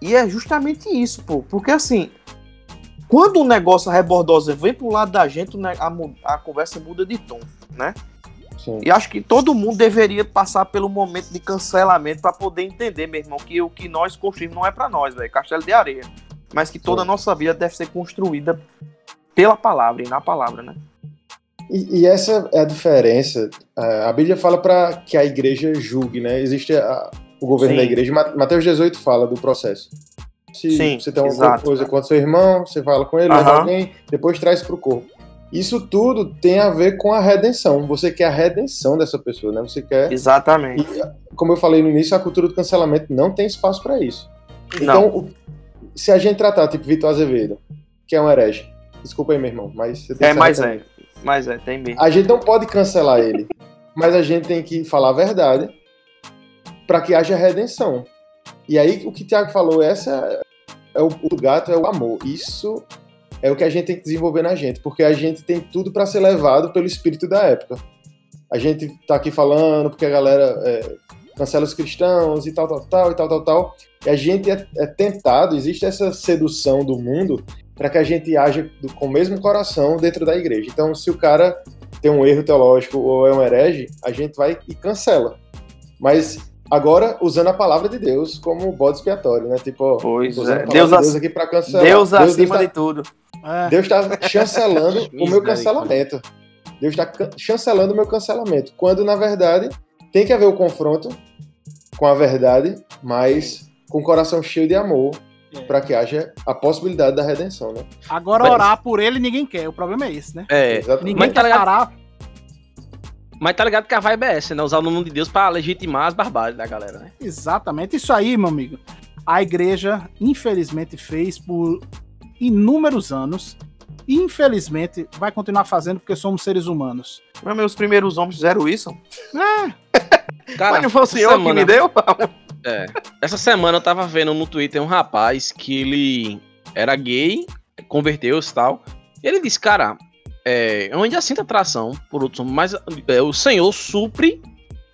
E é justamente isso, pô. Porque assim, quando um negócio rebordosa vem pro lado da gente, a, a conversa muda de tom, né? Sim. E acho que todo mundo deveria passar pelo momento de cancelamento para poder entender, meu irmão, que o que nós construímos não é para nós, velho, castelo de areia. Mas que toda a Sim. nossa vida deve ser construída pela palavra e na palavra, né? E, e essa é a diferença. É, A Bíblia fala para que a igreja julgue, né? Existe a- o governo Sim. da igreja. Ma- Mateus 18 fala do processo. Se Sim, você tem alguma exato. coisa contra seu irmão, você fala com ele, Aham. alguém, depois traz para o corpo. Isso tudo tem a ver com a redenção. Você quer a redenção dessa pessoa, né? Você quer. Exatamente. Como eu falei no início, a cultura do cancelamento não tem espaço para isso. Não. Então, o- se a gente tratar, tipo, Vitor Azevedo, que é um herege, desculpa aí, meu irmão, mas você tem É, que mas é. Mas é, tem mesmo. A gente não pode cancelar ele, mas a gente tem que falar a verdade para que haja redenção. E aí, o que o Tiago falou, essa é o, o gato, é o amor. Isso é o que a gente tem que desenvolver na gente, porque a gente tem tudo para ser levado pelo espírito da época. A gente tá aqui falando porque a galera é, cancela os cristãos e tal, tal, tal, e tal, tal, tal. E a gente é, é tentado, existe essa sedução do mundo para que a gente haja com o mesmo coração dentro da igreja. Então, se o cara tem um erro teológico ou é um herege, a gente vai e cancela. Mas agora usando a palavra de Deus como bode expiatório, né? Tipo, Pois usando é. Deus, de ac- Deus aqui para cancelar. Deus acima tá- de tudo. É, Deus está chancelando o meu cancelamento. Deus está chancelando o meu cancelamento. Quando, na verdade, tem que haver o confronto com a verdade, mas com o coração cheio de amor, É. para que haja a possibilidade da redenção, né? agora Mas- orar por ele ninguém quer. O problema é esse, né? É. Exatamente. Ninguém Mas tá quer ligado? parar. Mas tá ligado que a vibe é essa, né? Usar o nome de Deus pra legitimar as barbáries da galera, né? Exatamente. Isso aí, meu amigo. A igreja, infelizmente, fez por inúmeros anos. E, infelizmente, vai continuar fazendo porque somos seres humanos. Mas meus primeiros homens fizeram isso. Cara, Mas não foi o senhor que semana- me deu? É. Essa semana eu tava vendo no Twitter um rapaz que ele era gay, converteu-se e tal. E ele disse, cara, é, eu ainda sinto atração por outros homens, mas é, o Senhor supre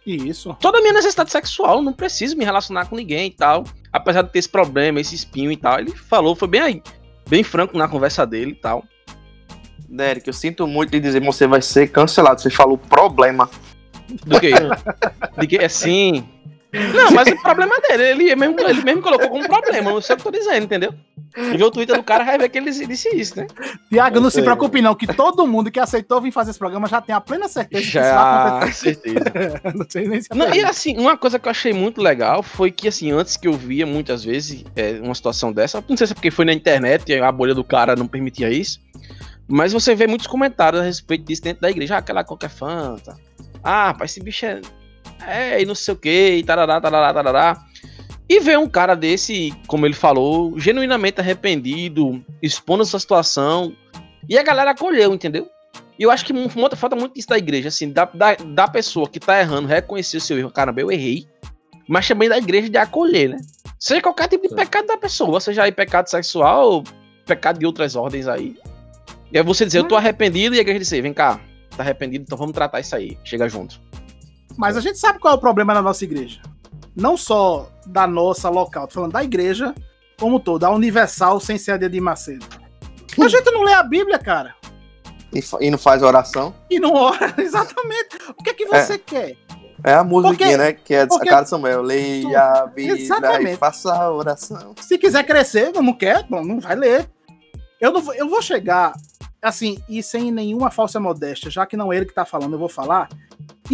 E isso. toda a minha necessidade sexual, não preciso me relacionar com ninguém e tal. Apesar de ter esse problema, esse espinho e tal. Ele falou, foi bem aí, bem franco na conversa dele e tal. Derek, eu sinto muito de dizer, você vai ser cancelado. Você falou problema. Do que? De que assim. Não, mas o problema é dele. Ele mesmo, ele mesmo colocou como problema. Não sei o que eu tô dizendo, entendeu? E ver o Twitter do cara vai ver que ele disse isso, né? Tiago, não Eu se sei. preocupe, não, que todo mundo que aceitou vir fazer esse programa já tem a plena certeza que isso vai Já, certeza. não sei nem se Não, e assim, uma coisa que eu achei muito legal foi que, assim, antes que eu via muitas vezes é, uma situação dessa, não sei se é porque foi na internet e a bolha do cara não permitia isso, mas você vê muitos comentários a respeito disso dentro da igreja. Ah, aquela qualquer fanta. Ah, pai, esse bicho é. É, e não sei o que, e tarará, tarará, tarará. E ver um cara desse, como ele falou, genuinamente arrependido, expondo essa situação, e a galera acolheu, entendeu? E eu acho que falta muito isso da igreja, assim, da, da, da pessoa que tá errando, reconhecer o seu erro. Caramba, eu errei. Mas também da igreja de acolher, né? Seja qualquer tipo de Sim. pecado da pessoa, seja aí pecado sexual ou pecado de outras ordens aí. E aí você dizer, eu tô arrependido, e a igreja dizer, vem cá, tá arrependido, então vamos tratar isso aí. Chega junto. Mas a gente sabe qual é o problema na nossa igreja. Não só da nossa local, tô falando da igreja como toda, a universal sem ser a de Macedo. A gente não lê a Bíblia, cara. E, e não faz oração. E não ora. Exatamente. O que é que você quer? É a musiquinha, Porque- né? Que é a de Samuel. Leia a Bíblia e Exatamente. faça a oração. Se quiser crescer, não quer, bom, não vai ler. Eu, não vou, eu vou chegar, assim, e sem nenhuma falsa modéstia, já que não é ele que tá falando, eu vou falar,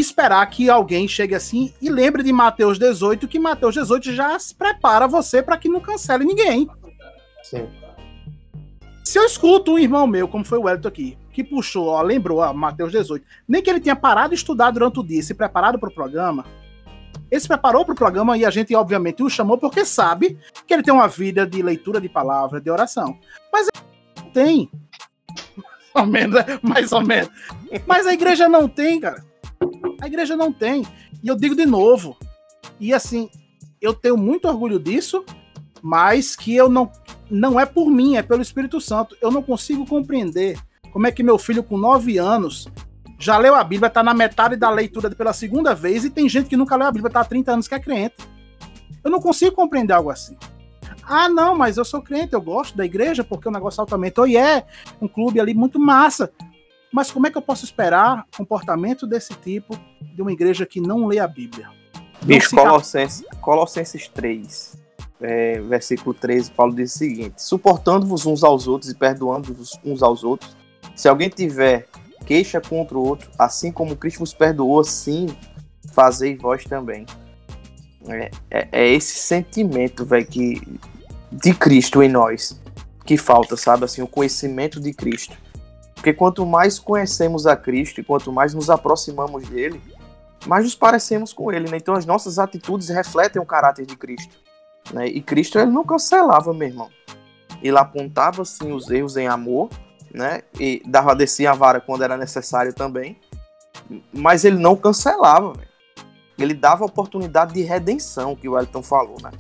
esperar que alguém chegue assim e lembre de Mateus 18, que Mateus 18 já prepara você para que não cancele ninguém. Sim. Se eu escuto um irmão meu, como foi o Wellington aqui, que puxou, ó, lembrou, ó, Mateus 18, nem que ele tenha parado de estudar durante o dia, e se preparado para o programa, ele se preparou para o programa e a gente, obviamente, o chamou porque sabe que ele tem uma vida de leitura de palavra, de oração. Mas ele não tem. Mais ou menos, né? mais ou menos. Mas a igreja não tem, cara. A igreja não tem. E eu digo de novo. E assim, eu tenho muito orgulho disso, mas que eu não não é por mim, é pelo Espírito Santo. Eu não consigo compreender como é que meu filho com 9 anos já leu a Bíblia, tá na metade da leitura pela segunda vez, e tem gente que nunca leu a Bíblia, tá há 30 anos que é crente. Eu não consigo compreender algo assim. Ah, não, mas eu sou crente, eu gosto da igreja porque o negócio altamente. E é um clube ali muito massa. Mas como é que eu posso esperar comportamento desse tipo de uma igreja que não lê a Bíblia? Bicho, Colossenses, Colossenses 3, é, versículo 13, Paulo diz o seguinte: suportando-vos uns aos outros e perdoando-vos uns aos outros, se alguém tiver queixa contra o outro, assim como Cristo vos perdoou, assim fazei vós também. É, é, é esse sentimento, velho, que de Cristo em nós que falta, sabe? Assim, o conhecimento de Cristo. Porque quanto mais conhecemos a Cristo e quanto mais nos aproximamos dele, mais nos parecemos com ele, né? Então as nossas atitudes refletem o caráter de Cristo. Né? E Cristo ele não cancelava, meu irmão. Ele apontava assim os erros em amor, né? E dava descer a vara quando era necessário também. Mas ele não cancelava, véio. Ele dava oportunidade de redenção, que o Wellington falou, né?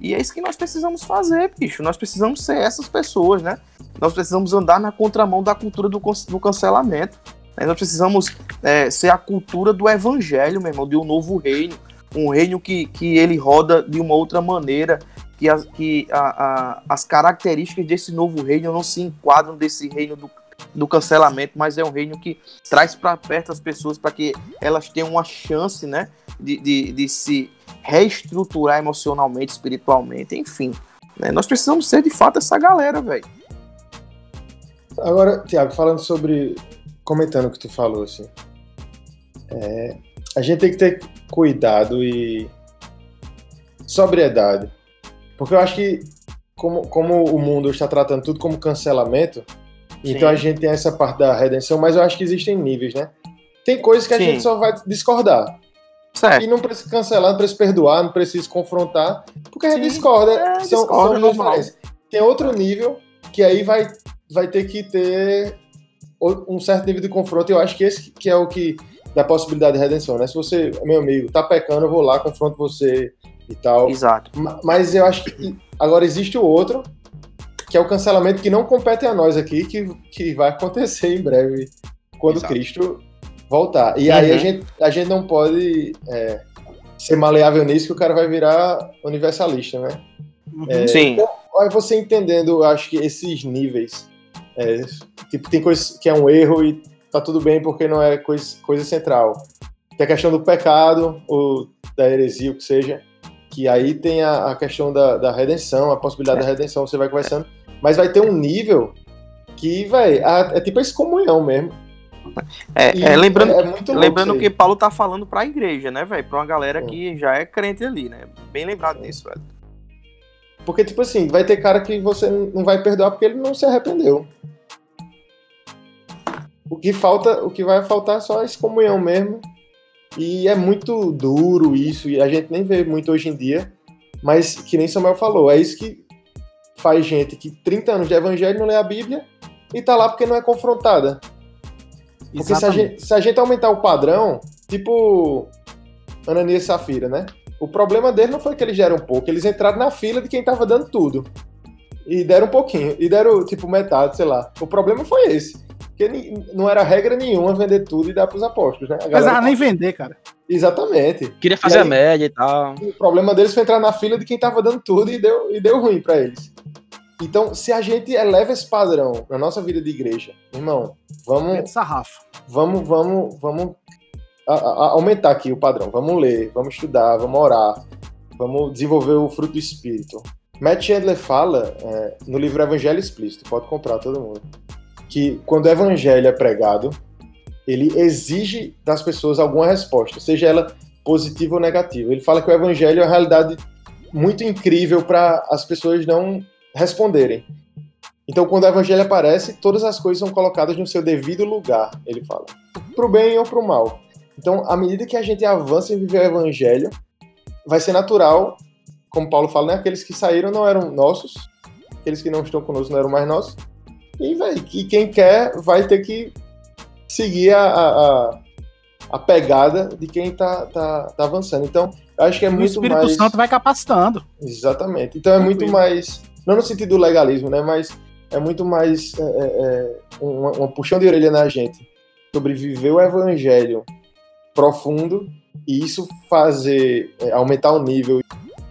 E é isso que nós precisamos fazer, bicho. Nós precisamos ser essas pessoas, né? Nós precisamos andar na contramão da cultura do, do cancelamento. Né? Nós precisamos é, ser a cultura do evangelho, meu irmão, de um novo reino. Um reino que, que ele roda de uma outra maneira, que, que a, a, as características desse novo reino não se enquadram desse reino do, do cancelamento, mas é um reino que traz para perto as pessoas para que elas tenham uma chance, né, de, de, de se reestruturar emocionalmente, espiritualmente, enfim. Né? Nós precisamos ser de fato essa galera, velho. Agora, Tiago, falando sobre. comentando o que tu falou, assim. É, a gente tem que ter cuidado e sobriedade. Porque eu acho que, como, como o mundo está tratando tudo como cancelamento, Sim. então a gente tem essa parte da redenção, mas eu acho que existem níveis, né? Tem coisas que a Sim. gente só vai discordar. Certo. E não precisa cancelar, não precisa perdoar, não precisa confrontar, porque a gente discorda. É, são, discorda são. Tem outro nível que aí vai, vai ter que ter um certo nível de confronto. Eu acho que esse que é o que dá possibilidade de redenção, né? Se você, meu amigo, tá pecando, eu vou lá, confronto você e tal. Exato. Mas eu acho que agora existe o outro, que é o cancelamento que não compete a nós aqui, que, que vai acontecer em breve, quando Exato. Cristo voltar. E uhum. aí a gente, a gente não pode é, ser maleável nisso, que o cara vai virar universalista, né? Uhum. É, Sim. Então, você entendendo, acho que esses níveis, é, tipo, tem coisa que é um erro e tá tudo bem porque não é coisa, coisa central. Tem a questão do pecado, ou da heresia, o que seja, que aí tem a, a questão da, da, redenção, a possibilidade da redenção, você vai conversando, mas vai ter um nível que, vai é tipo a excomunhão mesmo. É, é lembrando, é lembrando que Paulo tá falando pra igreja, né, velho? Pra uma galera é. que já é crente ali, né? Bem lembrado é. disso, velho. Porque, tipo assim, vai ter cara que você não vai perdoar porque ele não se arrependeu. O que falta, o que vai faltar é só a excomunhão mesmo. E é muito duro isso, e a gente nem vê muito hoje em dia. Mas, que nem Samuel falou, é isso que faz gente que 30 anos de evangelho não lê a Bíblia e tá lá porque não é confrontada. Porque se a, gente, se a, gente, aumentar o padrão, tipo Ananias e Safira, né? O problema deles não foi que eles deram pouco, eles entraram na fila de quem tava dando tudo. E deram um pouquinho, e deram tipo metade, sei lá. O problema foi esse. Porque não era regra nenhuma vender tudo e dar pros apóstolos, né? Mas ah, nem vender, cara. Exatamente. Queria fazer aí, a média e tal. O problema deles foi entrar na fila de quem tava dando tudo e deu, e deu ruim para eles. Então, se a gente eleva esse padrão na nossa vida de igreja, irmão, vamos. Sarrafo. Vamos, vamos, vamos a, a, aumentar aqui o padrão. Vamos ler, vamos estudar, vamos orar, vamos desenvolver o fruto do Espírito. Matt Chandler fala é, no livro Evangelho Explícito, pode comprar todo mundo, que quando o evangelho é pregado, ele exige das pessoas alguma resposta, seja ela positiva ou negativa. Ele fala que o evangelho é uma realidade muito incrível para as pessoas não responderem. Então, quando o evangelho aparece, todas as coisas são colocadas no seu devido lugar, ele fala. Pro bem ou pro mal. Então, à medida que a gente avança em viver o evangelho, vai ser natural, como Paulo fala, né? Aqueles que saíram não eram nossos, aqueles que não estão conosco não eram mais nossos. E, véio, e quem quer vai ter que seguir a, a, a pegada de quem tá, tá, tá avançando. Então, acho que é muito mais. O Espírito Santo vai capacitando. Exatamente. Então, é muito mais não no sentido do legalismo, né? Mas é muito mais é, é, é uma, uma, puxão de orelha na gente. sobre viver o evangelho profundo e isso fazer é, aumentar o nível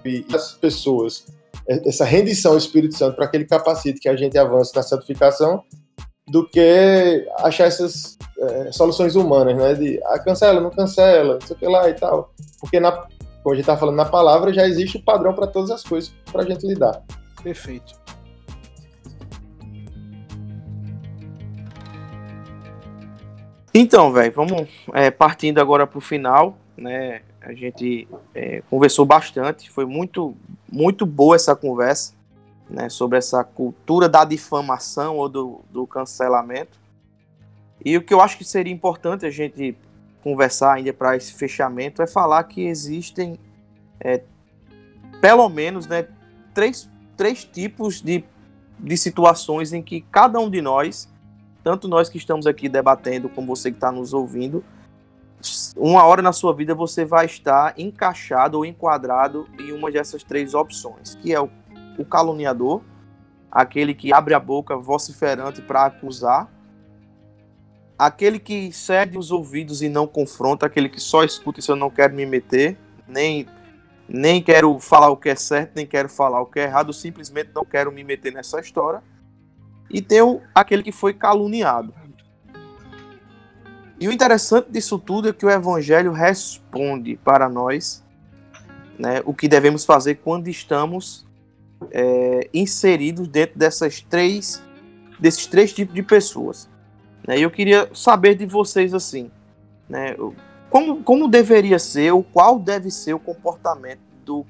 e as pessoas é, essa rendição ao Espírito Santo para que ele capacite que a gente avance na santificação do que achar essas é, soluções humanas, né? De ah, cancela, não cancela, não sei o que lá e tal. Porque, na, como a gente está falando na palavra, já existe o padrão para todas as coisas para a gente lidar. Perfeito. Então, velho, vamos é, partindo agora para o final, né? A gente é, conversou bastante, foi muito, muito boa essa conversa, né? Sobre essa cultura da difamação ou do, do cancelamento. E o que eu acho que seria importante a gente conversar ainda para esse fechamento é falar que existem, é, pelo menos, né, três, três tipos de, de situações em que cada um de nós tanto nós que estamos aqui debatendo, como você que está nos ouvindo, uma hora na sua vida você vai estar encaixado ou enquadrado em uma dessas três opções, que é o, o caluniador, aquele que abre a boca vociferante para acusar, aquele que cede os ouvidos e não confronta, aquele que só escuta e eu não quero me meter, nem nem quero falar o que é certo, nem quero falar o que é errado, simplesmente não quero me meter nessa história e tem o, aquele que foi caluniado. E o interessante disso tudo é que o Evangelho responde para nós né, o que devemos fazer quando estamos é, inseridos dentro dessas três, desses três tipos de pessoas. Né, e eu queria saber de vocês assim, né, como, como deveria ser, ou qual deve ser o comportamento do,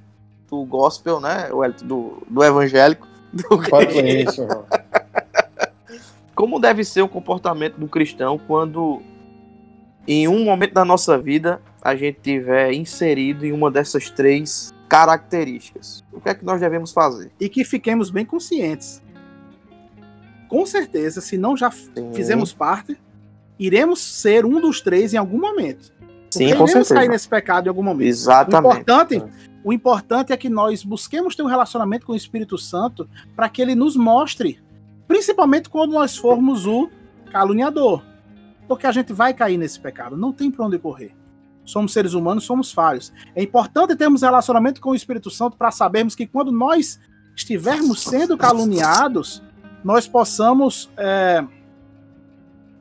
do gospel, né, do, do evangélico, do isso, como deve ser o comportamento do cristão quando em um momento da nossa vida a gente tiver inserido em uma dessas três características. O que é que nós devemos fazer? E que fiquemos bem conscientes. Com certeza, se não já Sim. fizemos parte, iremos ser um dos três em algum momento. Sim, com iremos certeza. cair nesse pecado em algum momento. Exatamente. O importante, o importante é que nós busquemos ter um relacionamento com o Espírito Santo para que ele nos mostre Principalmente quando nós formos o caluniador. Porque a gente vai cair nesse pecado, não tem para onde correr. Somos seres humanos, somos falhos. É importante termos relacionamento com o Espírito Santo para sabermos que quando nós estivermos sendo caluniados, nós possamos é,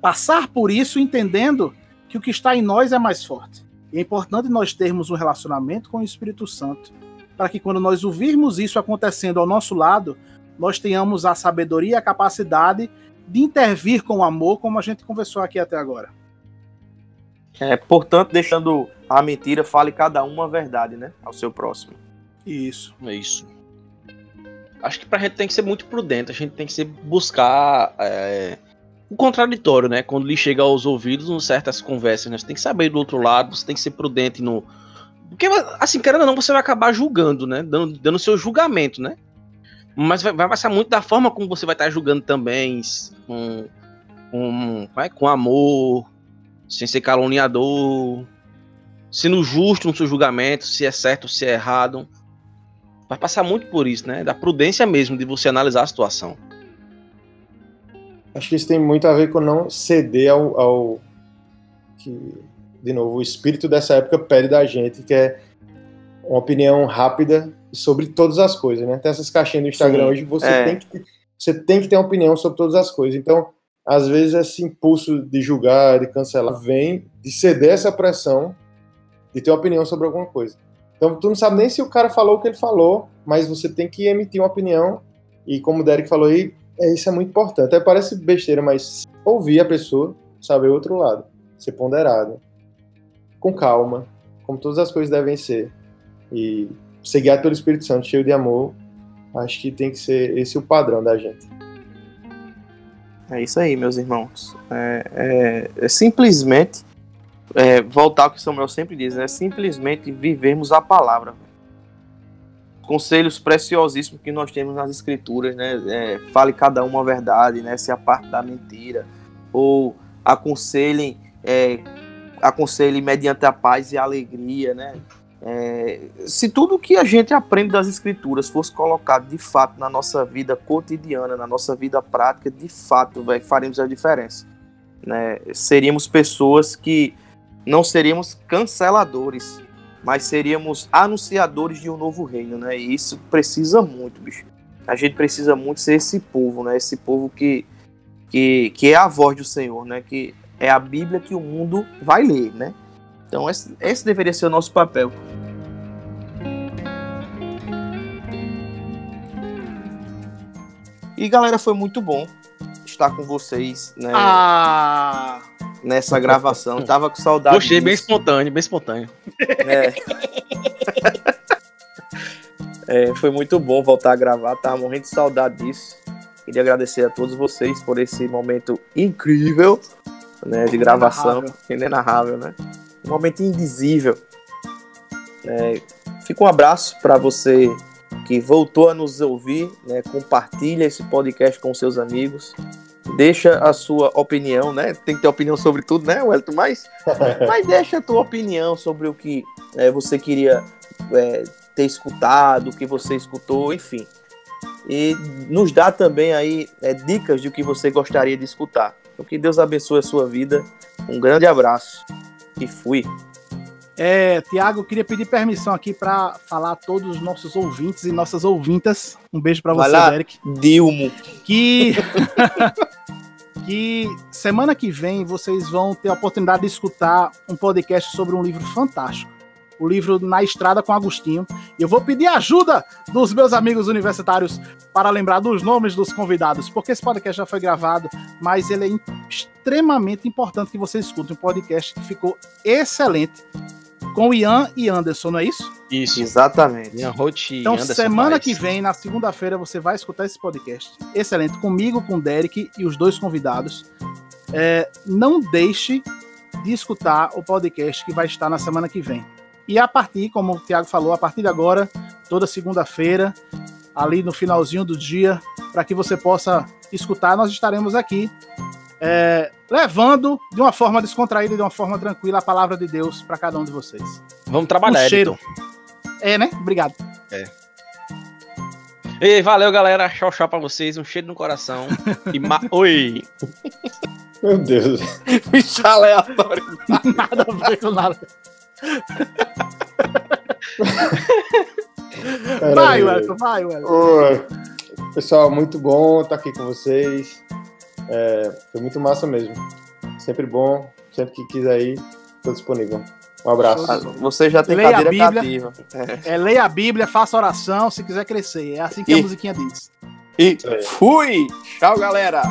passar por isso entendendo que o que está em nós é mais forte. E é importante nós termos um relacionamento com o Espírito Santo para que quando nós ouvirmos isso acontecendo ao nosso lado, nós tenhamos a sabedoria e a capacidade de intervir com amor, como a gente conversou aqui até agora. É, portanto, deixando a mentira, fale cada uma a verdade, né? Ao seu próximo. Isso. É isso. Acho que pra gente tem que ser muito prudente, a gente tem que ser, buscar é, o contraditório, né? Quando lhe chega aos ouvidos um certas conversas, né? Você tem que saber do outro lado, você tem que ser prudente no. Porque, assim, querendo ou não, você vai acabar julgando, né? Dando, dando seu julgamento, né? Mas vai, vai passar muito da forma como você vai estar julgando também, com, com, com amor, sem ser caluniador, sendo justo no seu julgamento, se é certo ou se é errado. Vai passar muito por isso, né? Da prudência mesmo de você analisar a situação. Acho que isso tem muito a ver com não ceder ao, ao que, de novo, o espírito dessa época pede da gente, que é uma opinião rápida sobre todas as coisas, né? Tem essas caixinhas do Instagram Sim, hoje, você, é. tem que, você tem que ter uma opinião sobre todas as coisas. Então, às vezes, esse impulso de julgar, de cancelar, vem de ceder essa pressão de ter uma opinião sobre alguma coisa. Então, tu não sabe nem se o cara falou o que ele falou, mas você tem que emitir uma opinião. E como o Derek falou aí, é, isso é muito importante. Até parece besteira, mas ouvir a pessoa, saber o outro lado, ser ponderado, com calma, como todas as coisas devem ser. E ser guiado pelo Espírito Santo, cheio de amor, acho que tem que ser esse o padrão da gente. É isso aí, meus irmãos. É, é, é simplesmente é, voltar ao que Samuel sempre diz, é simplesmente vivermos a palavra. Conselhos preciosíssimos que nós temos nas escrituras, né? É, fale cada uma a verdade, né? Se a parte da mentira, ou aconselhem, é, aconselhem mediante a paz e a alegria, né? É, se tudo que a gente aprende das escrituras fosse colocado de fato na nossa vida cotidiana, na nossa vida prática, de fato, véio, faremos a diferença. né, seríamos pessoas que não seríamos canceladores, mas seríamos anunciadores de um novo reino, né? E isso precisa muito, bicho. A gente precisa muito ser esse povo, né? Esse povo que, que, que é a voz do Senhor, né? Que é a Bíblia que o mundo vai ler, né? Então esse, esse deveria ser o nosso papel. E galera, foi muito bom estar com vocês, né? Ah! Nessa gravação. Tava com saudade. Gostei, bem espontâneo, bem espontâneo. É. é, foi muito bom voltar a gravar, tava morrendo de saudade disso. Queria agradecer a todos vocês por esse momento incrível né, de gravação, inenarrável, né? Um momento indizível. É, fica um abraço para você que voltou a nos ouvir, né? Compartilha esse podcast com seus amigos deixa a sua opinião, né? Tem que ter opinião sobre tudo, né, Wellington? Mas, mas deixa a tua opinião sobre o que é, você queria é, ter escutado, o que você escutou, enfim. E nos dá também aí é, dicas de o que você gostaria de escutar. Então que Deus abençoe a sua vida. Um grande abraço e fui. É, Tiago, queria pedir permissão aqui para falar a todos os nossos ouvintes e nossas ouvintas. Um beijo para você, lá, Eric. Dilmo. Que que semana que vem vocês vão ter a oportunidade de escutar um podcast sobre um livro fantástico. O livro Na Estrada com Agostinho. E eu vou pedir ajuda dos meus amigos universitários para lembrar dos nomes dos convidados, porque esse podcast já foi gravado, mas ele é extremamente importante que você escute um podcast que ficou excelente com Ian e Anderson, não é isso? Isso. Exatamente. Ian Roth Então, Anderson semana que vem, na segunda-feira, você vai escutar esse podcast. Excelente. Comigo, com o Derek e os dois convidados. É, não deixe de escutar o podcast que vai estar na semana que vem. E a partir, como o Thiago falou, a partir de agora, toda segunda-feira, ali no finalzinho do dia, para que você possa escutar, nós estaremos aqui é, levando de uma forma descontraída, de uma forma tranquila, a palavra de Deus para cada um de vocês. Vamos trabalhar, um cheiro. É, né? Obrigado. É. E valeu, galera. Tchau, tchau pra vocês. Um cheiro no coração. e ma... Oi! Meu Deus. Bicho aleatório. nada a ver com nada. Vai, Wellington, vai, Wellington. Pessoal, muito bom estar aqui com vocês. É, foi muito massa mesmo. Sempre bom, sempre que quiser ir, estou disponível. Um abraço. Você já tem leia cadeira a Bíblia, cativa. É. é. leia a Bíblia, faça oração se quiser crescer. É assim que e, a musiquinha diz. E fui! Tchau, galera!